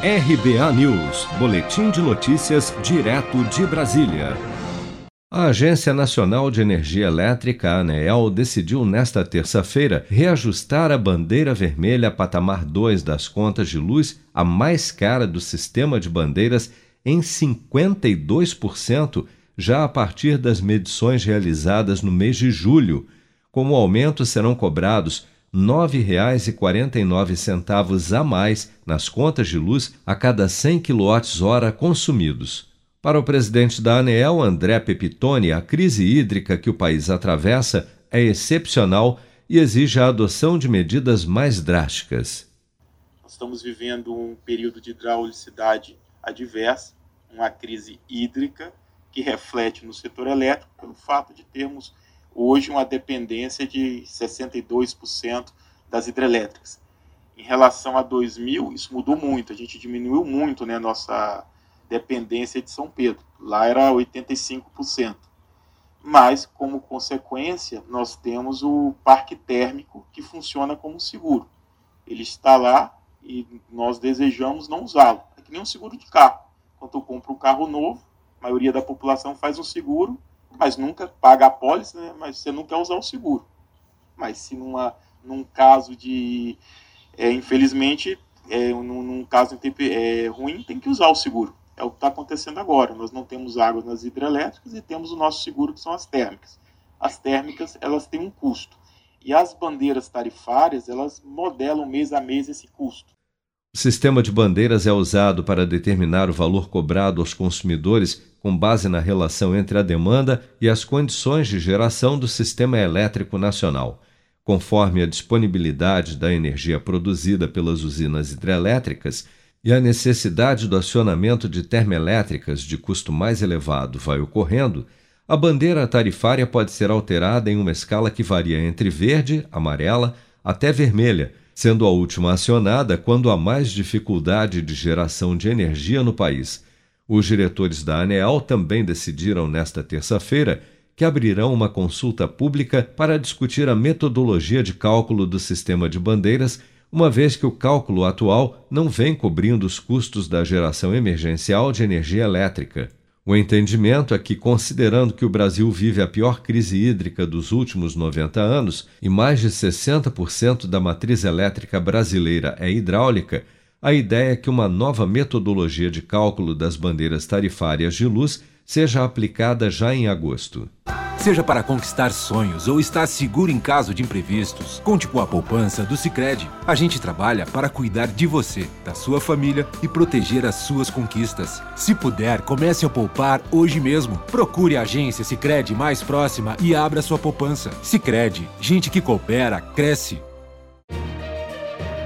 RBA News, Boletim de Notícias, direto de Brasília. A Agência Nacional de Energia Elétrica, ANEEL, decidiu nesta terça-feira reajustar a bandeira vermelha patamar 2 das contas de luz, a mais cara do sistema de bandeiras, em 52%, já a partir das medições realizadas no mês de julho. Com o aumento, serão cobrados R$ 9,49 a mais nas contas de luz a cada 100 kWh consumidos. Para o presidente da ANEEL, André Pepitone, a crise hídrica que o país atravessa é excepcional e exige a adoção de medidas mais drásticas. Estamos vivendo um período de hidraulicidade adversa, uma crise hídrica que reflete no setor elétrico pelo fato de termos hoje uma dependência de 62% das hidrelétricas. Em relação a 2000, isso mudou muito, a gente diminuiu muito né, a nossa dependência de São Pedro. Lá era 85%. Mas, como consequência, nós temos o parque térmico que funciona como seguro. Ele está lá e nós desejamos não usá-lo. É que nem um seguro de carro. Quando eu compro um carro novo, a maioria da população faz um seguro mas nunca paga a pólice, né? mas você não quer usar o seguro. Mas se numa, num caso de, é, infelizmente, é, num, num caso é, ruim, tem que usar o seguro. É o que está acontecendo agora. Nós não temos água nas hidrelétricas e temos o nosso seguro, que são as térmicas. As térmicas, elas têm um custo. E as bandeiras tarifárias, elas modelam mês a mês esse custo. O sistema de bandeiras é usado para determinar o valor cobrado aos consumidores com base na relação entre a demanda e as condições de geração do sistema elétrico nacional. Conforme a disponibilidade da energia produzida pelas usinas hidrelétricas e a necessidade do acionamento de termoelétricas de custo mais elevado vai ocorrendo, a bandeira tarifária pode ser alterada em uma escala que varia entre verde, amarela, até vermelha, sendo a última acionada quando há mais dificuldade de geração de energia no país os diretores da ANEAL também decidiram nesta terça-feira que abrirão uma consulta pública para discutir a metodologia de cálculo do sistema de bandeiras, uma vez que o cálculo atual não vem cobrindo os custos da geração emergencial de energia elétrica. O entendimento é que, considerando que o Brasil vive a pior crise hídrica dos últimos 90 anos e mais de 60% da matriz elétrica brasileira é hidráulica, a ideia é que uma nova metodologia de cálculo das bandeiras tarifárias de luz seja aplicada já em agosto. Seja para conquistar sonhos ou estar seguro em caso de imprevistos, conte com a poupança do Sicredi. A gente trabalha para cuidar de você, da sua família e proteger as suas conquistas. Se puder, comece a poupar hoje mesmo. Procure a agência Sicredi mais próxima e abra sua poupança. Sicredi, gente que coopera cresce